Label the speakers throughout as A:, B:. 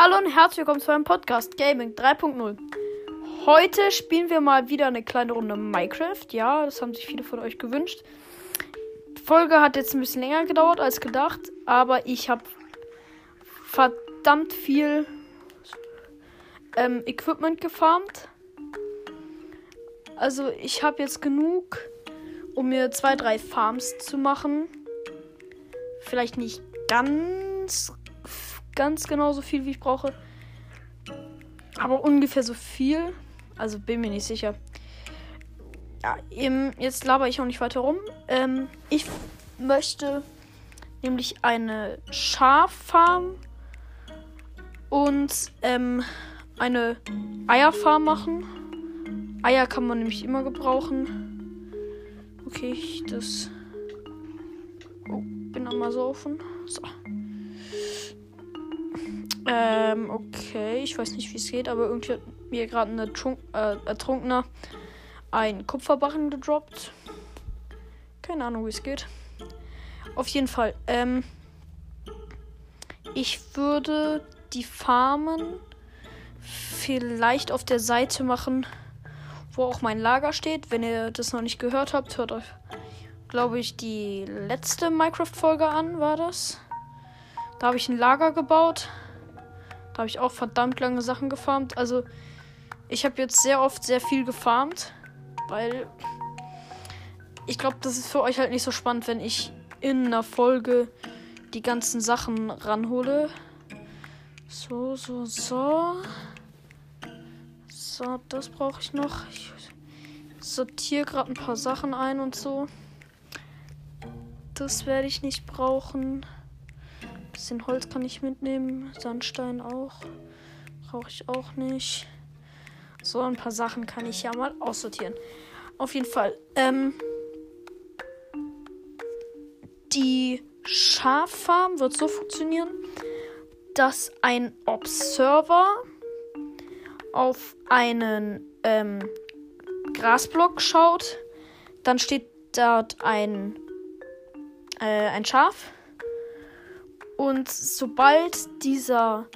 A: Hallo und herzlich willkommen zu meinem Podcast Gaming 3.0. Heute spielen wir mal wieder eine kleine Runde Minecraft. Ja, das haben sich viele von euch gewünscht. Die Folge hat jetzt ein bisschen länger gedauert als gedacht, aber ich habe verdammt viel ähm, Equipment gefarmt. Also ich habe jetzt genug, um mir zwei, drei Farms zu machen. Vielleicht nicht ganz ganz genau so viel, wie ich brauche. Aber ungefähr so viel. Also bin mir nicht sicher. Ja, eben, jetzt laber ich auch nicht weiter rum. Ähm, ich möchte nämlich eine Schaffarm und ähm, eine Eierfarm machen. Eier kann man nämlich immer gebrauchen. Okay, ich das. Oh, bin mal so offen. So. Ähm, okay. Ich weiß nicht, wie es geht, aber irgendwie hat mir gerade ein äh, Ertrunkener ein Kupferbarren gedroppt. Keine Ahnung, wie es geht. Auf jeden Fall. Ähm, ich würde die Farmen vielleicht auf der Seite machen, wo auch mein Lager steht. Wenn ihr das noch nicht gehört habt, hört euch, glaube ich, die letzte Minecraft-Folge an, war das. Da habe ich ein Lager gebaut. Da habe ich auch verdammt lange Sachen gefarmt. Also, ich habe jetzt sehr oft sehr viel gefarmt, weil ich glaube, das ist für euch halt nicht so spannend, wenn ich in einer Folge die ganzen Sachen ranhole. So, so, so. So, das brauche ich noch. Ich sortiere gerade ein paar Sachen ein und so. Das werde ich nicht brauchen. Bisschen Holz kann ich mitnehmen. Sandstein auch. Brauche ich auch nicht. So, ein paar Sachen kann ich ja mal aussortieren. Auf jeden Fall. Ähm, die Schaffarm wird so funktionieren, dass ein Observer auf einen ähm, Grasblock schaut. Dann steht dort ein, äh, ein Schaf und sobald dieser,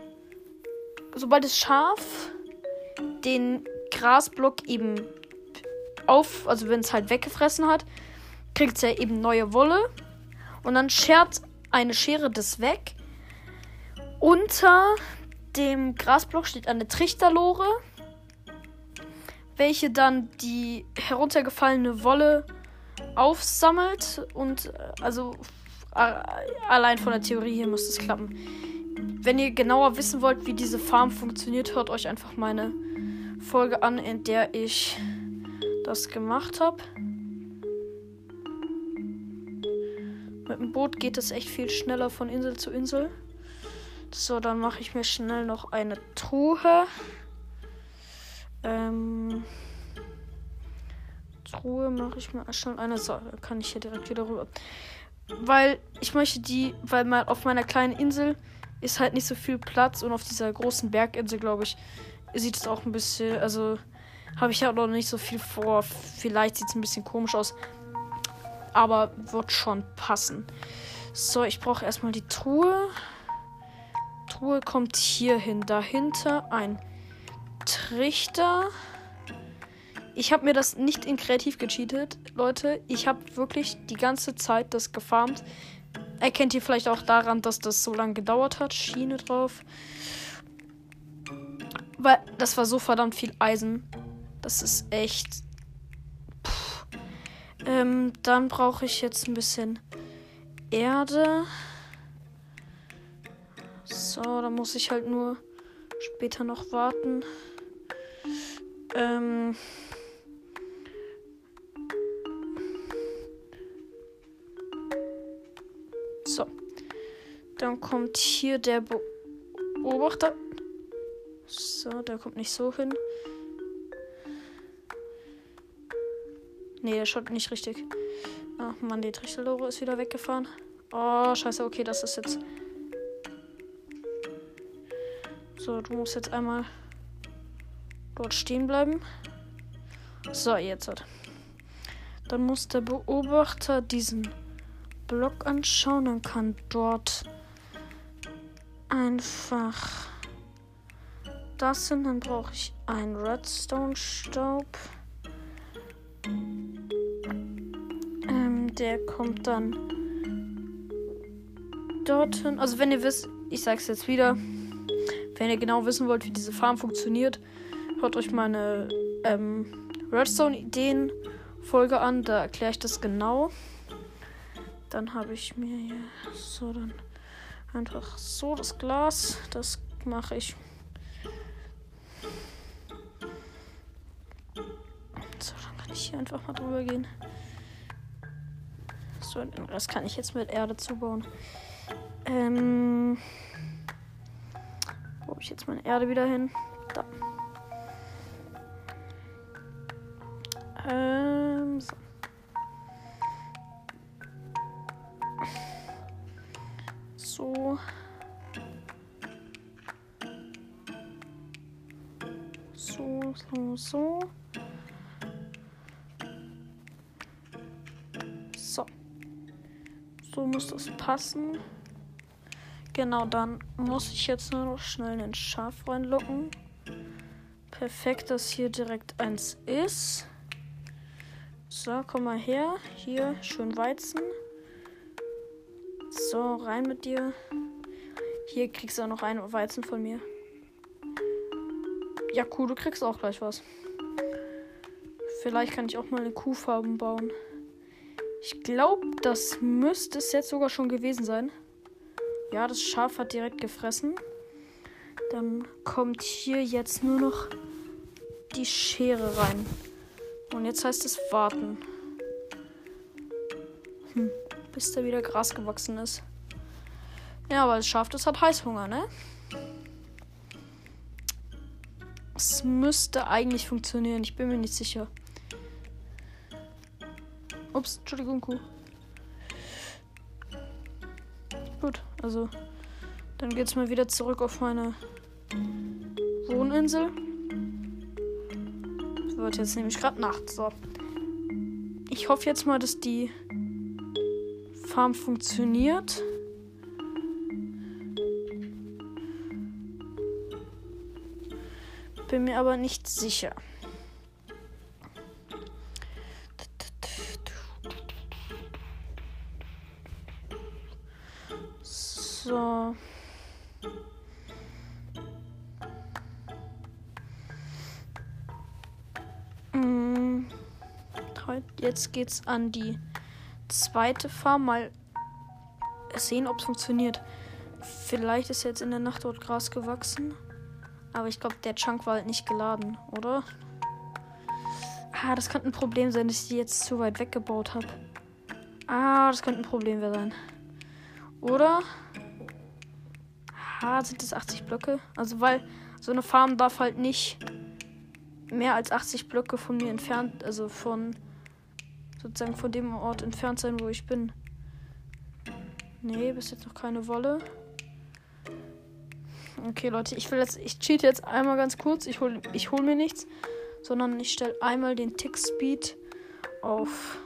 A: sobald das Schaf den Grasblock eben auf, also wenn es halt weggefressen hat, kriegt es ja eben neue Wolle. Und dann schert eine Schere das weg. Unter dem Grasblock steht eine Trichterlore, welche dann die heruntergefallene Wolle aufsammelt und äh, also Allein von der Theorie hier muss es klappen. Wenn ihr genauer wissen wollt, wie diese Farm funktioniert, hört euch einfach meine Folge an, in der ich das gemacht habe. Mit dem Boot geht es echt viel schneller von Insel zu Insel. So, dann mache ich mir schnell noch eine Truhe. Ähm, Truhe mache ich mir schnell eine. So, kann ich hier direkt wieder rüber weil ich möchte die, weil mal auf meiner kleinen Insel ist halt nicht so viel Platz und auf dieser großen Berginsel, glaube ich, sieht es auch ein bisschen, also habe ich ja noch nicht so viel vor. Vielleicht sieht es ein bisschen komisch aus, aber wird schon passen. So, ich brauche erstmal die Truhe. Truhe kommt hier hin. Dahinter ein Trichter. Ich habe mir das nicht in kreativ gecheatet, Leute. Ich habe wirklich die ganze Zeit das gefarmt. Erkennt ihr vielleicht auch daran, dass das so lange gedauert hat. Schiene drauf. Weil das war so verdammt viel Eisen. Das ist echt. Ähm, dann brauche ich jetzt ein bisschen Erde. So, da muss ich halt nur später noch warten. Ähm. Dann kommt hier der Beobachter. So, der kommt nicht so hin. Nee, der schaut nicht richtig. Ach man, die Trichterlore ist wieder weggefahren. Oh, scheiße, okay, das ist jetzt. So, du musst jetzt einmal dort stehen bleiben. So, jetzt hat. Dann muss der Beobachter diesen Blog anschauen, dann kann dort einfach das sind, dann brauche ich einen Redstone-Staub. Ähm, der kommt dann dorthin. Also wenn ihr wisst, ich sag's jetzt wieder, wenn ihr genau wissen wollt, wie diese Farm funktioniert, hört euch meine ähm, Redstone-Ideen-Folge an. Da erkläre ich das genau. Dann habe ich mir hier so dann einfach so das Glas. Das mache ich. So, dann kann ich hier einfach mal drüber gehen. So, den Rest kann ich jetzt mit Erde zubauen. Ähm. Wo habe ich jetzt meine Erde wieder hin? Da. Ähm, so. So, so, so. So. So muss das passen. Genau, dann muss ich jetzt nur noch schnell einen Schaf reinlocken. Perfekt, dass hier direkt eins ist. So, komm mal her. Hier, schön Weizen. So, rein mit dir. Hier kriegst du auch noch einen Weizen von mir. Ja, cool, du kriegst auch gleich was. Vielleicht kann ich auch mal eine Kuhfarben bauen. Ich glaube, das müsste es jetzt sogar schon gewesen sein. Ja, das Schaf hat direkt gefressen. Dann kommt hier jetzt nur noch die Schere rein. Und jetzt heißt es warten. Hm, bis da wieder Gras gewachsen ist. Ja, aber das Schaf, das hat Heißhunger, ne? Müsste eigentlich funktionieren. Ich bin mir nicht sicher. Ups, Entschuldigung, Kuh. Gut, also dann geht's mal wieder zurück auf meine Wohninsel. Wird jetzt nämlich gerade Nacht. So. Ich hoffe jetzt mal, dass die Farm funktioniert. Bin mir aber nicht sicher. So. Mm. Jetzt geht's an die zweite Farm. Mal sehen, ob es funktioniert. Vielleicht ist jetzt in der Nacht dort Gras gewachsen. Aber ich glaube, der Chunk war halt nicht geladen, oder? Ah, das könnte ein Problem sein, dass ich die jetzt zu weit weggebaut habe. Ah, das könnte ein Problem sein. Oder? Ah, sind das 80 Blöcke? Also, weil so eine Farm darf halt nicht mehr als 80 Blöcke von mir entfernt, also von sozusagen von dem Ort entfernt sein, wo ich bin. Nee, bis jetzt noch keine Wolle. Okay, Leute, ich will jetzt, ich cheat jetzt einmal ganz kurz. Ich hole ich hol mir nichts, sondern ich stelle einmal den Tick Speed auf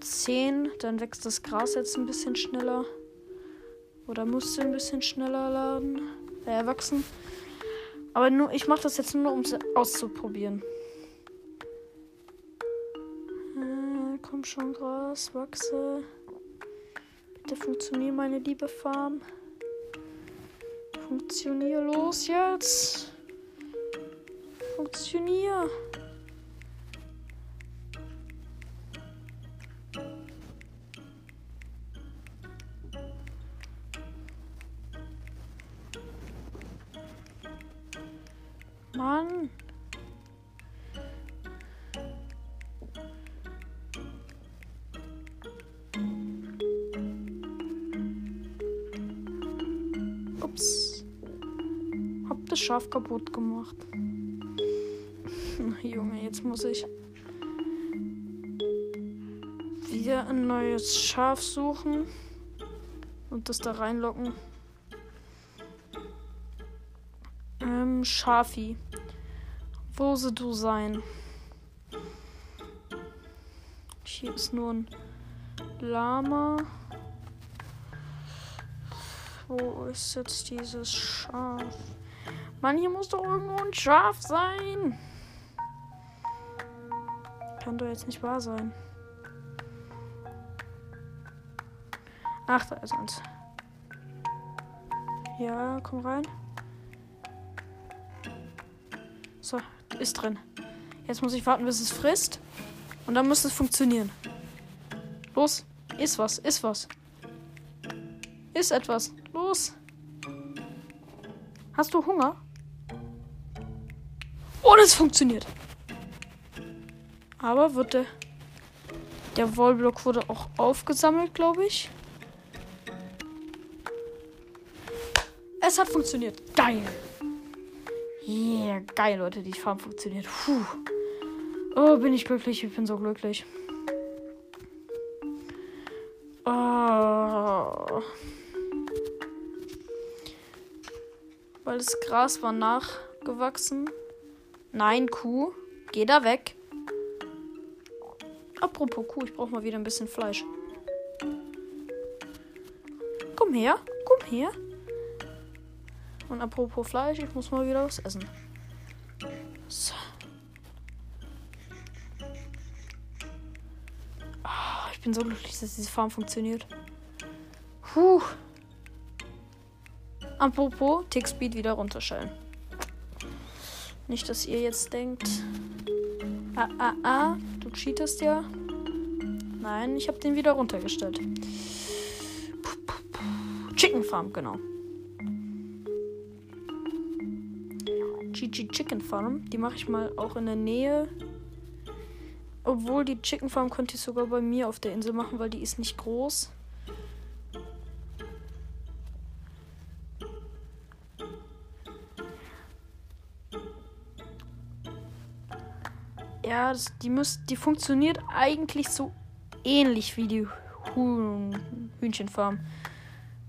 A: 10. Dann wächst das Gras jetzt ein bisschen schneller. Oder musste ein bisschen schneller laden, äh, wachsen. Aber nur, ich mache das jetzt nur, um es auszuprobieren. Äh, komm schon, Gras, wachse. Bitte funktioniert meine liebe Farm. Funktionier los jetzt. Funktionier. Mann. Ups. Das Schaf kaputt gemacht. Junge, jetzt muss ich wieder ein neues Schaf suchen und das da reinlocken. Ähm, Schafi. Wo sie du sein? Hier ist nur ein Lama. Wo ist jetzt dieses Schaf? Mann, hier muss doch irgendwo ein Schaf sein. Kann doch jetzt nicht wahr sein. Ach, da ist eins. Ja, komm rein. So, ist drin. Jetzt muss ich warten, bis es frisst. Und dann muss es funktionieren. Los, ist was, ist was. Ist etwas. Los. Hast du Hunger? Oh, das funktioniert. Aber wird der. Der Wallblock wurde auch aufgesammelt, glaube ich. Es hat funktioniert. Geil. Yeah, geil, Leute. Die Farm funktioniert. Puh. Oh, bin ich glücklich. Ich bin so glücklich. Oh. Weil das Gras war nachgewachsen. Nein, Kuh. Geh da weg. Apropos Kuh, ich brauche mal wieder ein bisschen Fleisch. Komm her, komm her. Und apropos Fleisch, ich muss mal wieder was essen. So. Oh, ich bin so glücklich, dass diese Farm funktioniert. Puh. Apropos, Tick-Speed wieder runterstellen. Nicht, dass ihr jetzt denkt. Ah, ah, ah, du cheatest ja. Nein, ich habe den wieder runtergestellt. Chicken Farm, genau. GG Chicken Farm. Die mache ich mal auch in der Nähe. Obwohl die Chicken Farm könnte ich sogar bei mir auf der Insel machen, weil die ist nicht groß. Ja, das, die, müsst, die funktioniert eigentlich so ähnlich wie die Huhn, Hühnchenfarm.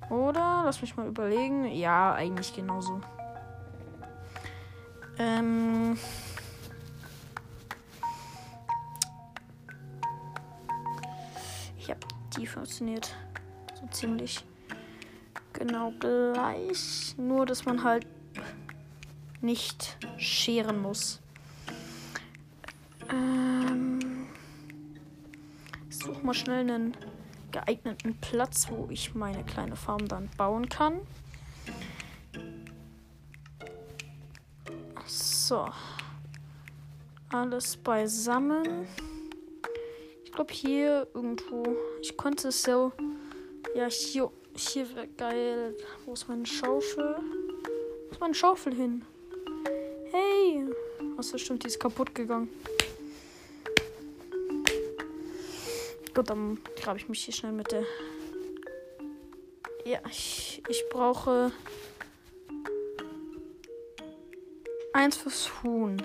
A: Oder? Lass mich mal überlegen. Ja, eigentlich genauso. Ähm. Ja, die funktioniert so ziemlich genau gleich. Nur, dass man halt nicht scheren muss. Ähm. Such mal schnell einen geeigneten Platz, wo ich meine kleine Farm dann bauen kann. So. Alles beisammen. Ich glaube hier irgendwo. Ich konnte es so. Ja, hier. Hier wäre geil. Wo ist meine Schaufel? Wo ist meine Schaufel hin? Hey! Was stimmt, die ist kaputt gegangen. Gut, dann grabe ich mich hier schnell mit der. Ja, ich, ich brauche Eins fürs Huhn.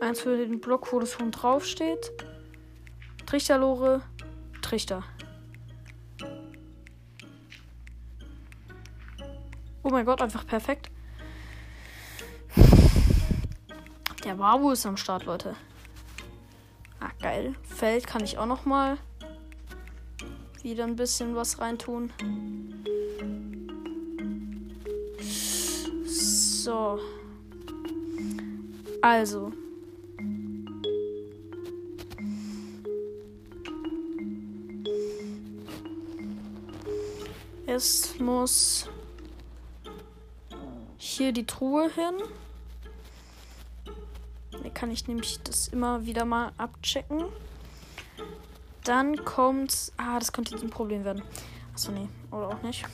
A: Eins für den Block, wo das Huhn draufsteht. Trichterlore, Trichter. Oh mein Gott, einfach perfekt. Der Wabu ist am Start, Leute. Geil. Feld kann ich auch noch mal wieder ein bisschen was reintun. So. Also. Es muss hier die Truhe hin. Kann ich nämlich das immer wieder mal abchecken. Dann kommt. Ah, das könnte jetzt ein Problem werden. Achso, nee. Oder auch nicht.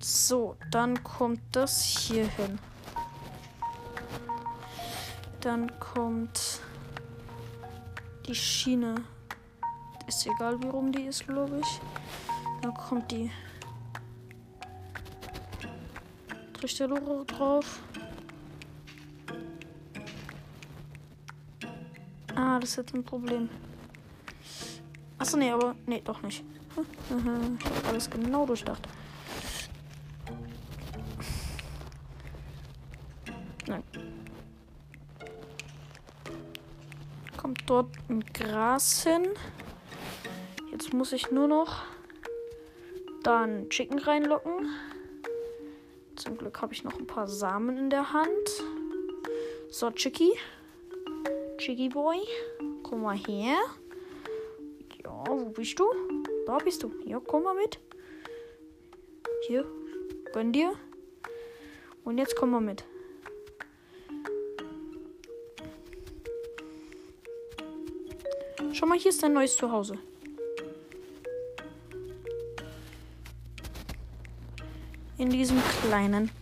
A: So, dann kommt das hier hin. Dann kommt die Schiene. Ist egal, wie rum die ist, glaube ich. Dann kommt die Trichterlore drauf. Ah, das ist jetzt ein Problem. Achso, nee, aber. Nee, doch nicht. Ich hab alles genau durchdacht. dort ein Gras hin. Jetzt muss ich nur noch dann Chicken reinlocken. Zum Glück habe ich noch ein paar Samen in der Hand. So, Chicky. Chicky Boy. Komm mal her. Ja, wo bist du? Da bist du. Ja, komm mal mit. Hier. Gönn dir. Und jetzt komm mal mit. Schau mal, hier ist dein neues Zuhause. In diesem kleinen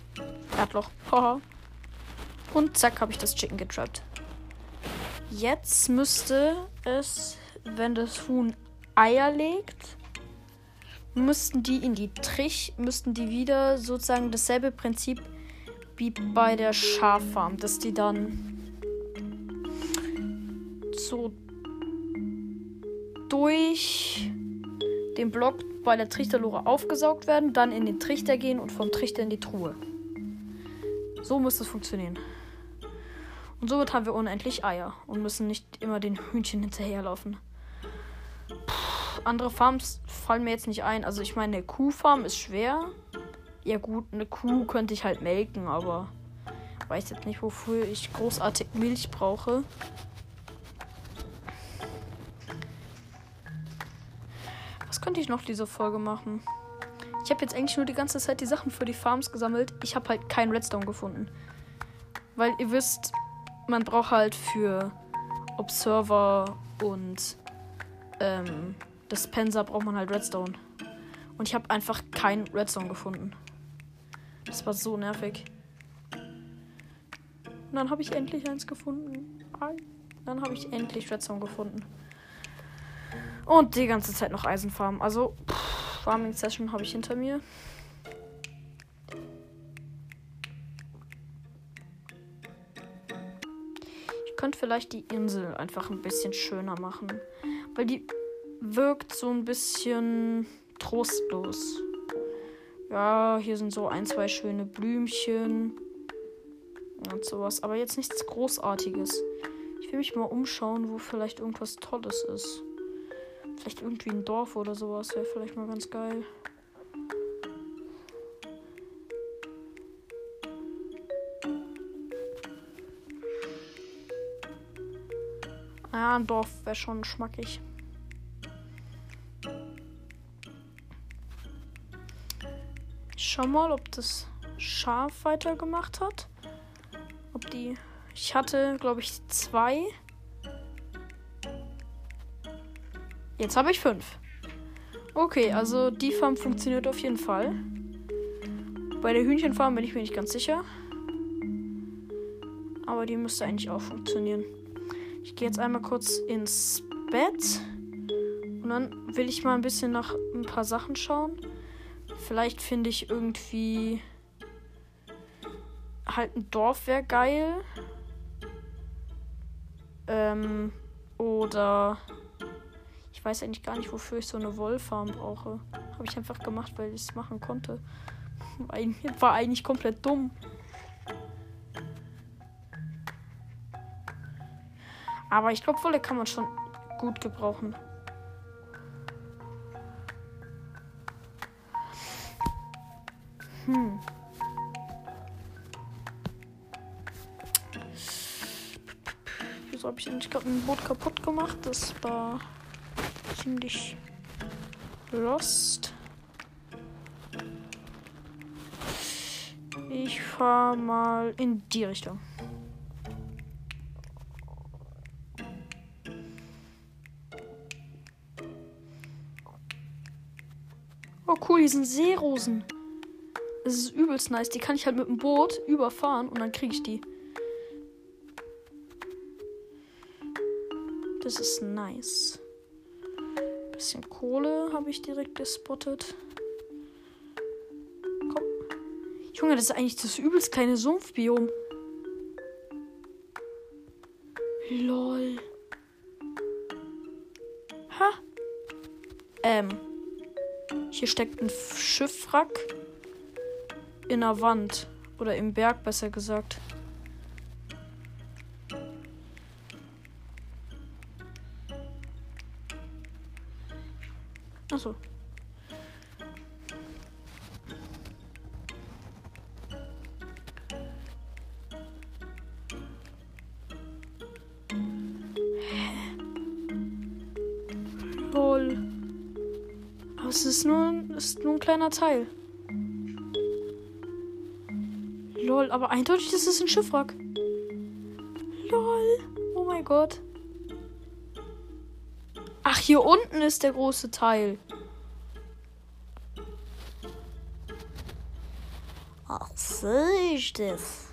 A: Erdloch. Und zack, habe ich das Chicken getrappt. Jetzt müsste es, wenn das Huhn Eier legt, müssten die in die Trich, müssten die wieder sozusagen dasselbe Prinzip wie bei der Schaffarm, dass die dann so durch den Block bei der Trichterlore aufgesaugt werden, dann in den Trichter gehen und vom Trichter in die Truhe. So muss das funktionieren. Und somit haben wir unendlich Eier und müssen nicht immer den Hühnchen hinterherlaufen. Puh, andere Farms fallen mir jetzt nicht ein. Also ich meine, eine Kuhfarm ist schwer. Ja gut, eine Kuh könnte ich halt melken, aber weiß jetzt nicht, wofür ich großartig Milch brauche. Könnte ich noch diese Folge machen? Ich habe jetzt eigentlich nur die ganze Zeit die Sachen für die Farms gesammelt. Ich habe halt keinen Redstone gefunden. Weil ihr wisst, man braucht halt für Observer und ähm, Dispenser braucht man halt Redstone. Und ich habe einfach keinen Redstone gefunden. Das war so nervig. Und dann habe ich endlich eins gefunden. Dann habe ich endlich Redstone gefunden. Und die ganze Zeit noch Eisenfarm. Also, pff, Farming Session habe ich hinter mir. Ich könnte vielleicht die Insel einfach ein bisschen schöner machen. Weil die wirkt so ein bisschen trostlos. Ja, hier sind so ein, zwei schöne Blümchen und sowas. Aber jetzt nichts Großartiges. Ich will mich mal umschauen, wo vielleicht irgendwas Tolles ist. Vielleicht irgendwie ein Dorf oder sowas wäre vielleicht mal ganz geil. Ja, ein Dorf wäre schon schmackig. Schau mal, ob das Schaf weitergemacht hat. Ob die. Ich hatte, glaube ich, zwei. Jetzt habe ich fünf. Okay, also die Farm funktioniert auf jeden Fall. Bei der Hühnchenfarm bin ich mir nicht ganz sicher. Aber die müsste eigentlich auch funktionieren. Ich gehe jetzt einmal kurz ins Bett. Und dann will ich mal ein bisschen nach ein paar Sachen schauen. Vielleicht finde ich irgendwie halt ein Dorf wäre geil. Ähm, oder ich weiß eigentlich gar nicht, wofür ich so eine Wollfarm brauche. Habe ich einfach gemacht, weil ich es machen konnte. War eigentlich komplett dumm. Aber ich glaube, Wolle kann man schon gut gebrauchen. Hm. Wieso habe ich eigentlich gerade ein Boot kaputt gemacht? Das war ziemlich lost. Ich fahre mal in die Richtung. Oh cool, hier sind Seerosen. Das ist übelst nice. Die kann ich halt mit dem Boot überfahren und dann kriege ich die. Das ist nice bisschen Kohle habe ich direkt gespottet. Komm. Junge, das ist eigentlich das übelst kleine Sumpfbiom. Lol. Ha. Ähm. Hier steckt ein Schiffwrack in der Wand. Oder im Berg, besser gesagt. Achso. Lol. Aber es ist nur, ist nur ein kleiner Teil. Lol, aber eindeutig ist es ein Schiffwrack. Lol. Oh mein Gott. Ach, hier unten ist der große Teil. Ich das.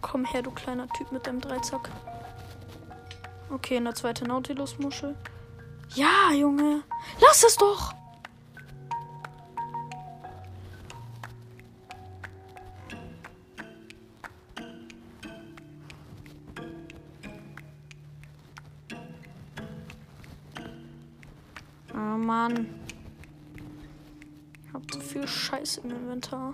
A: Komm her, du kleiner Typ mit deinem Dreizack. Okay, eine zweite Nautilus-Muschel. Ja, Junge. Lass es doch. Im Inventar.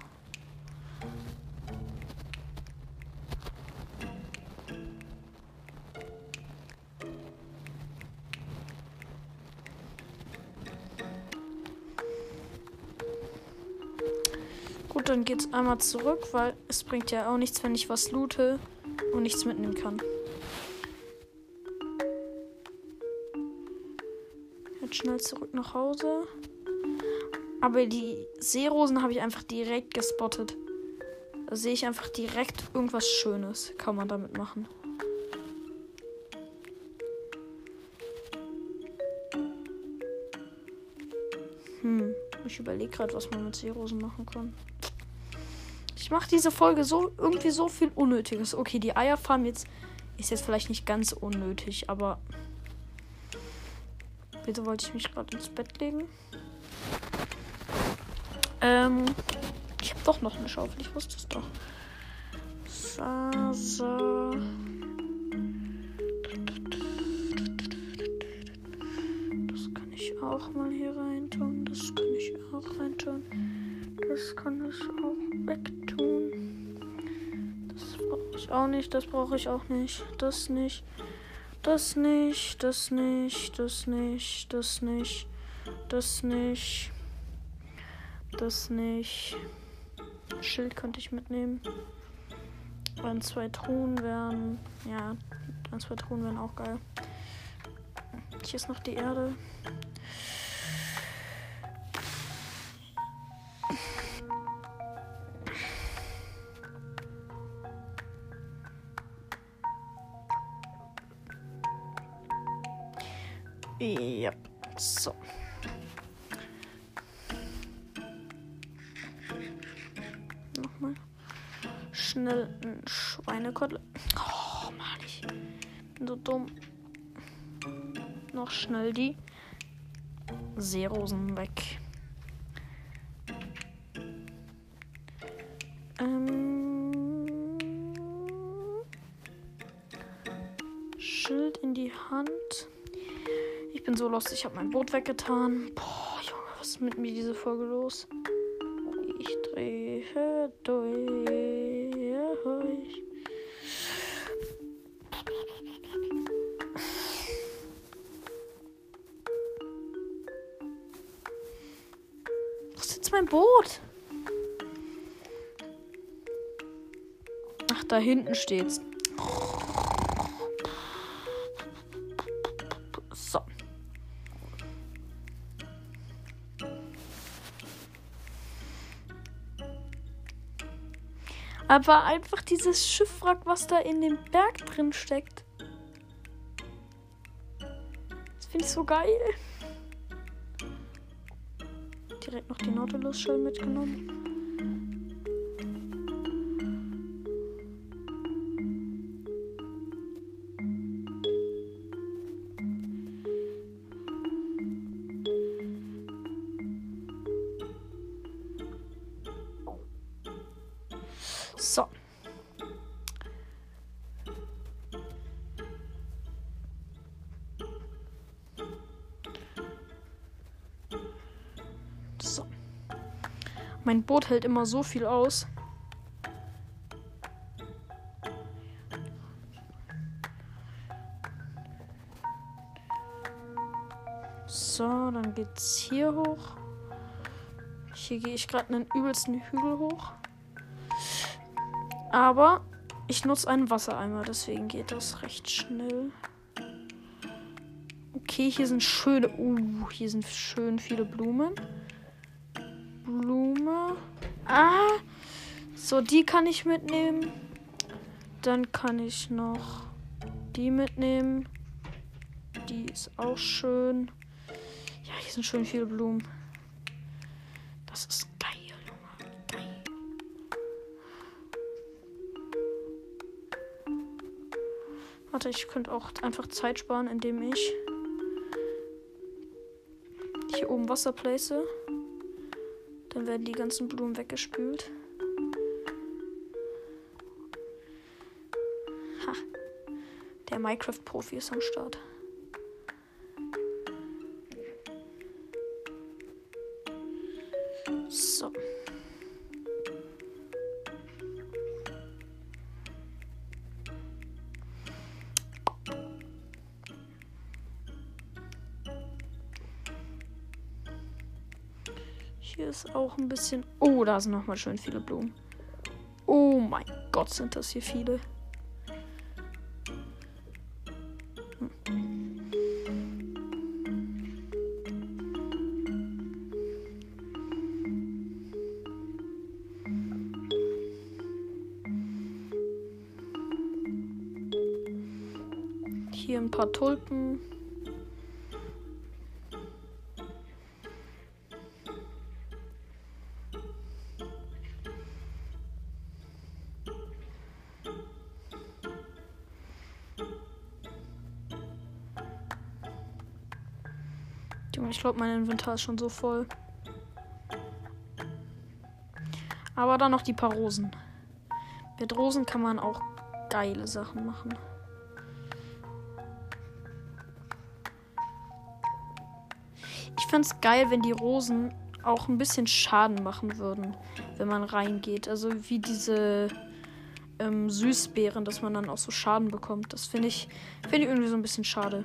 A: Gut, dann geht's einmal zurück, weil es bringt ja auch nichts, wenn ich was loote und nichts mitnehmen kann. Jetzt schnell zurück nach Hause. Aber die Seerosen habe ich einfach direkt gespottet. Da sehe ich einfach direkt irgendwas Schönes. Kann man damit machen. Hm, ich überlege gerade, was man mit Seerosen machen kann. Ich mache diese Folge so irgendwie so viel Unnötiges. Okay, die Eierfarm jetzt ist jetzt vielleicht nicht ganz unnötig, aber bitte wollte ich mich gerade ins Bett legen. Ähm, ich habe doch noch eine Schaufel. Ich wusste es doch. So, so. Das kann ich auch mal hier reintun. Das kann ich auch reintun. Das kann ich auch wegtun. Das brauche ich auch nicht. Das brauche ich auch nicht. Das nicht. Das nicht. Das nicht. Das nicht. Das nicht. Das nicht. Das nicht. Schild könnte ich mitnehmen. Ein, zwei Truhen wären. Ja, ein, zwei Truhen wären auch geil. Hier ist noch die Erde. Schweinekotel. Oh Mann, ich bin so dumm. Noch schnell die Seerosen weg. Ähm, Schild in die Hand. Ich bin so lost, ich habe mein Boot weggetan. Boah, Junge, was ist mit mir diese Folge los? Ich drehe durch. Boot? Ach, da hinten steht's. So. Aber einfach dieses Schiffwrack, was da in dem Berg drin steckt. Das finde ich so geil. Direkt noch die Nautilus-Shell mitgenommen. Mein Boot hält immer so viel aus. So, dann geht's hier hoch. Hier gehe ich gerade einen übelsten Hügel hoch. Aber ich nutze einen Wassereimer, deswegen geht das recht schnell. Okay, hier sind schöne. Uh, hier sind schön viele Blumen. Ah! So, die kann ich mitnehmen. Dann kann ich noch die mitnehmen. Die ist auch schön. Ja, hier sind schön viele Blumen. Das ist geil, Junge. Geil. Warte, ich könnte auch einfach Zeit sparen, indem ich hier oben Wasser place. Dann werden die ganzen Blumen weggespült. Ha. Der Minecraft-Profi ist am Start. Auch ein bisschen. Oh, da sind nochmal schön viele Blumen. Oh mein Gott, sind das hier viele. Glaube, mein Inventar ist schon so voll. Aber dann noch die paar Rosen. Mit Rosen kann man auch geile Sachen machen. Ich fände es geil, wenn die Rosen auch ein bisschen Schaden machen würden, wenn man reingeht. Also wie diese ähm, Süßbeeren, dass man dann auch so Schaden bekommt. Das finde ich, find ich irgendwie so ein bisschen schade.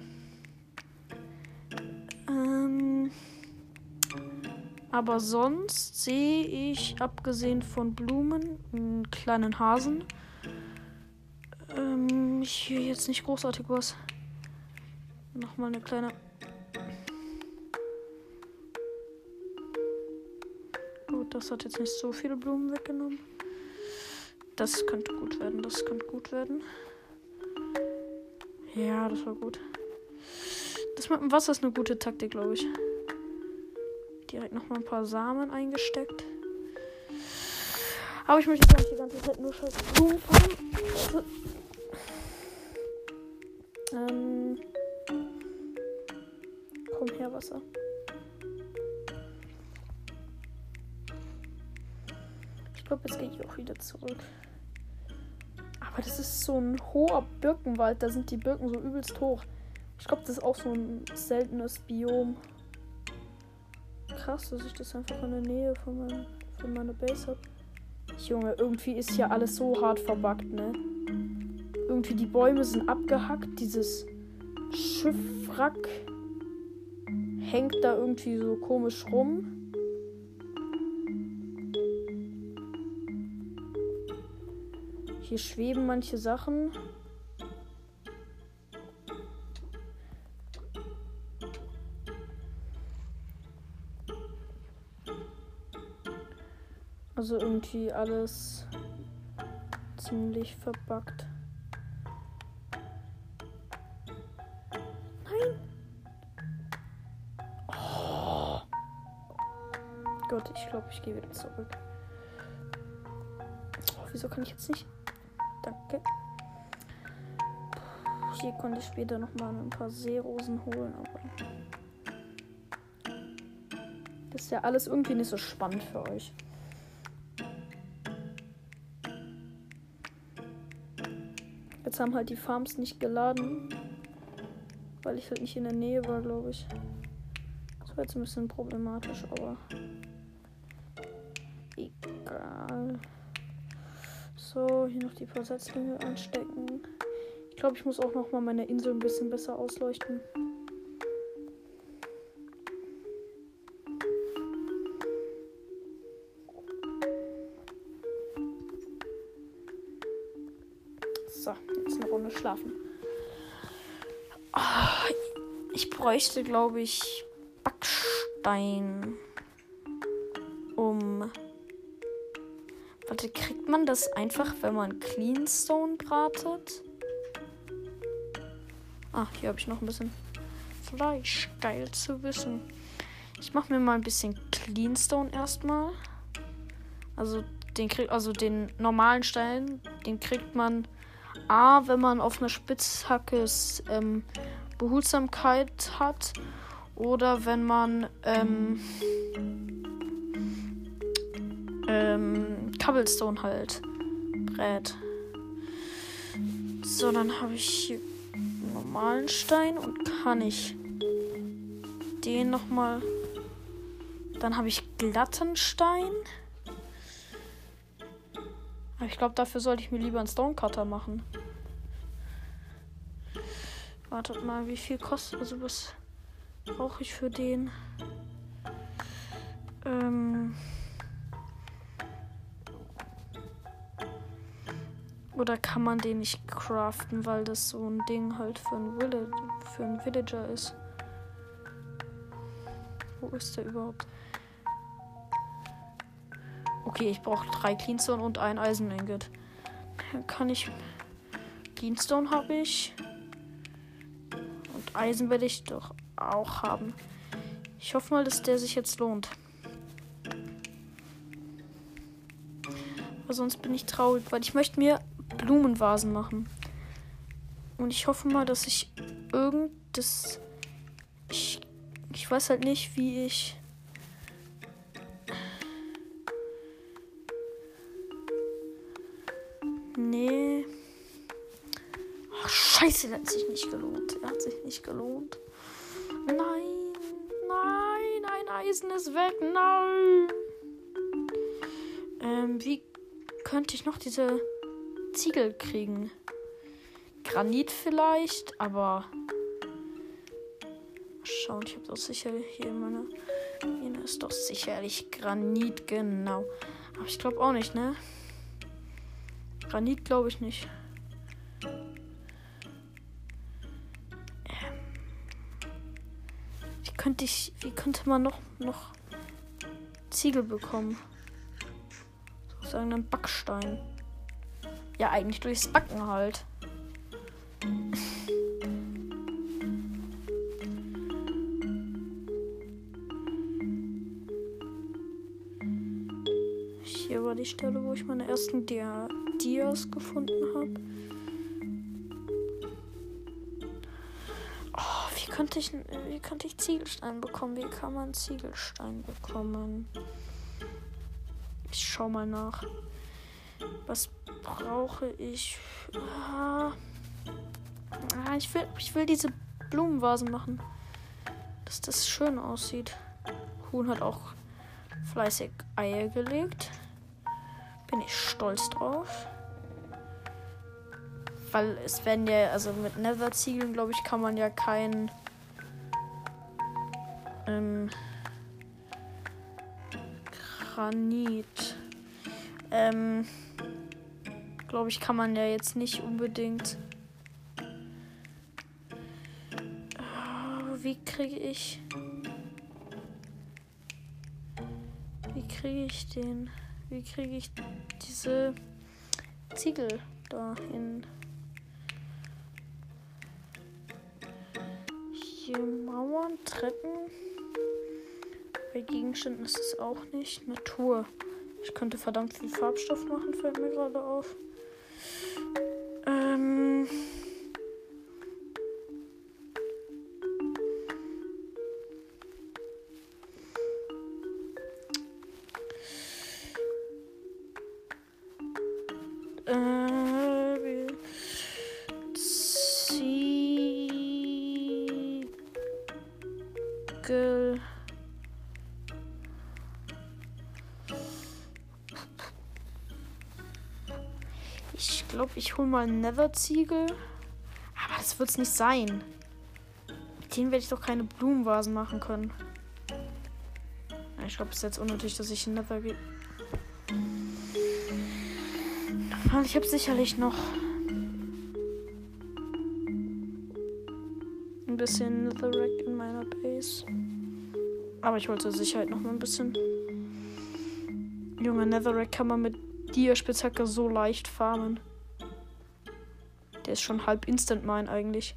A: Aber sonst sehe ich, abgesehen von Blumen, einen kleinen Hasen. Ähm, hier jetzt nicht großartig was. Nochmal eine kleine. Gut, das hat jetzt nicht so viele Blumen weggenommen. Das könnte gut werden, das könnte gut werden. Ja, das war gut. Das mit dem Wasser ist eine gute Taktik, glaube ich direkt noch mal ein paar Samen eingesteckt. Aber ich möchte jetzt nicht die ganze Zeit nur scheiß Blumen. Ähm. Komm her, Wasser. Ich glaube, jetzt gehe ich auch wieder zurück. Aber das ist so ein hoher Birkenwald. Da sind die Birken so übelst hoch. Ich glaube, das ist auch so ein seltenes Biom krass, dass ich das einfach in der Nähe von, mein, von meiner Base habe. Junge, irgendwie ist hier alles so hart verbuggt, ne? Irgendwie die Bäume sind abgehackt, dieses Schiffwrack hängt da irgendwie so komisch rum. Hier schweben manche Sachen. Also irgendwie alles ziemlich verbuggt. Nein. Oh. Gott, ich glaube, ich gehe wieder zurück. Oh, wieso kann ich jetzt nicht? Danke. Hier konnte ich später noch mal ein paar Seerosen holen, aber das ist ja alles irgendwie nicht so spannend für euch. Jetzt haben halt die Farms nicht geladen. Weil ich halt nicht in der Nähe war, glaube ich. Das war jetzt ein bisschen problematisch, aber. egal. So, hier noch die paar Setzlinge anstecken. Ich glaube, ich muss auch noch mal meine Insel ein bisschen besser ausleuchten. Bräuchte, glaube ich, Backstein. Um. Warte, kriegt man das einfach, wenn man Cleanstone bratet? Ah, hier habe ich noch ein bisschen Fleisch. Geil zu wissen. Ich mache mir mal ein bisschen Cleanstone erstmal. Also den krieg, also den normalen Stein, den kriegt man A, wenn man auf einer Spitzhacke ähm, Behutsamkeit hat oder wenn man ähm, ähm, Cobblestone halt brät. So, dann habe ich hier normalen Stein und kann ich den nochmal. Dann habe ich glatten Stein. Ich glaube, dafür sollte ich mir lieber einen Stonecutter machen. Wartet mal, wie viel kostet. Also, was brauche ich für den? Ähm. Oder kann man den nicht craften, weil das so ein Ding halt für ein, Village, für ein Villager ist? Wo ist der überhaupt? Okay, ich brauche drei Cleanstone und ein Eiseningot. Kann ich. Cleanstone habe ich. Eisen werde ich doch auch haben. Ich hoffe mal, dass der sich jetzt lohnt. Aber sonst bin ich traurig, weil ich möchte mir Blumenvasen machen. Und ich hoffe mal, dass ich irgendes. Ich, ich weiß halt nicht, wie ich. Der hat sich nicht gelohnt. Er hat sich nicht gelohnt. Nein, nein, ein Eisen ist weg. Nein. Ähm, wie könnte ich noch diese Ziegel kriegen. Granit vielleicht, aber. Schauen, ich habe doch sicher hier in meiner. Hier ist doch sicherlich Granit, genau. Aber ich glaube auch nicht, ne? Granit glaube ich nicht. Könnte ich. Wie könnte man noch, noch Ziegel bekommen? Sozusagen einen Backstein. Ja, eigentlich durchs Backen halt. Hier war die Stelle, wo ich meine ersten Dia Dias gefunden habe. Könnte ich, wie könnte ich Ziegelstein bekommen? Wie kann man Ziegelstein bekommen? Ich schau mal nach. Was brauche ich? Ah, ich, will, ich will diese Blumenvasen machen. Dass das schön aussieht. Huhn hat auch fleißig Eier gelegt. Bin ich stolz drauf. Weil es werden ja, also mit Nether-Ziegeln, glaube ich, kann man ja kein. Ähm, Granit. Ähm, glaube ich, kann man ja jetzt nicht unbedingt. Wie kriege ich. Wie kriege ich den? Wie kriege ich diese Ziegel dahin? Hier Mauern, Treppen. Bei Gegenständen ist es auch nicht. Natur. Ich könnte verdammt viel Farbstoff machen, fällt mir gerade auf. Ich hole mal Nether-Ziegel. Aber das wird es nicht sein. Mit denen werde ich doch keine Blumenvasen machen können. Ich glaube, es ist jetzt unnötig, dass ich in Nether gehe. Ich habe sicherlich noch ein bisschen Netherrack in meiner Base. Aber ich wollte Sicherheit noch mal ein bisschen. Junge, Netherrack kann man mit Dia-Spitzhacke so leicht farmen. Der ist schon halb Instant Mine eigentlich.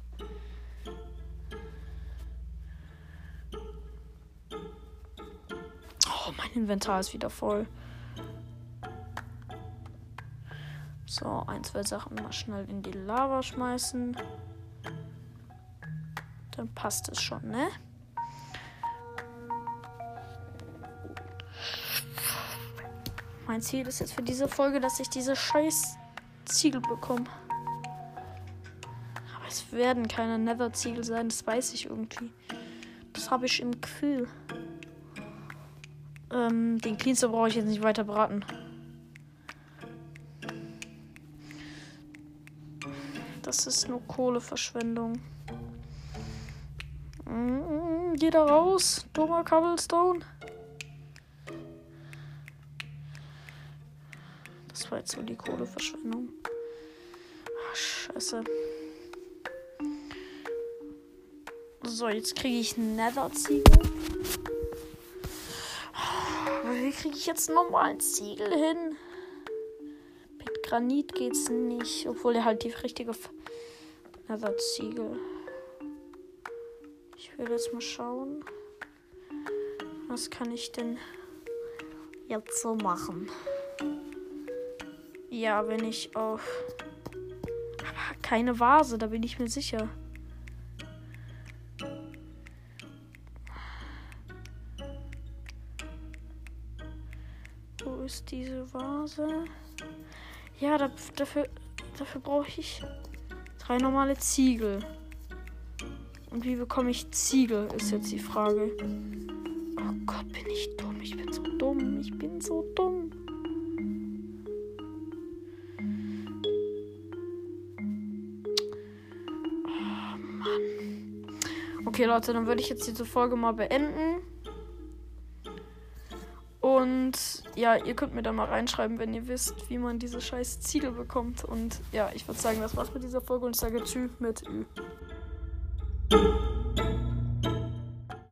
A: Oh, mein Inventar ist wieder voll. So, ein, zwei Sachen mal schnell in die Lava schmeißen. Dann passt es schon, ne? Mein Ziel ist jetzt für diese Folge, dass ich diese scheiß Ziegel bekomme. Werden keine Nether-Ziegel sein, das weiß ich irgendwie. Das habe ich im Gefühl. Ähm, den Cleanster brauche ich jetzt nicht weiter braten. Das ist nur Kohleverschwendung. Mm, geh da raus, dummer Cobblestone. Das war jetzt so die Kohleverschwendung. Ach, scheiße. So, jetzt kriege ich Nether-Ziegel. Wie kriege ich jetzt nochmal ein Ziegel hin? Mit Granit geht's nicht. Obwohl er halt die richtige Nether-Ziegel. Ich will jetzt mal schauen. Was kann ich denn jetzt so machen? Ja, wenn ich auf. Keine Vase, da bin ich mir sicher. Ist diese Vase? Ja, da, dafür, dafür brauche ich drei normale Ziegel. Und wie bekomme ich Ziegel, ist jetzt die Frage. Oh Gott, bin ich dumm. Ich bin so dumm. Ich bin so dumm. Oh Mann. Okay, Leute, dann würde ich jetzt diese Folge mal beenden. Ja, ihr könnt mir da mal reinschreiben, wenn ihr wisst, wie man diese scheiß Ziegel bekommt. Und ja, ich würde sagen, das war's mit dieser Folge und ich sage Tschüss mit Ü.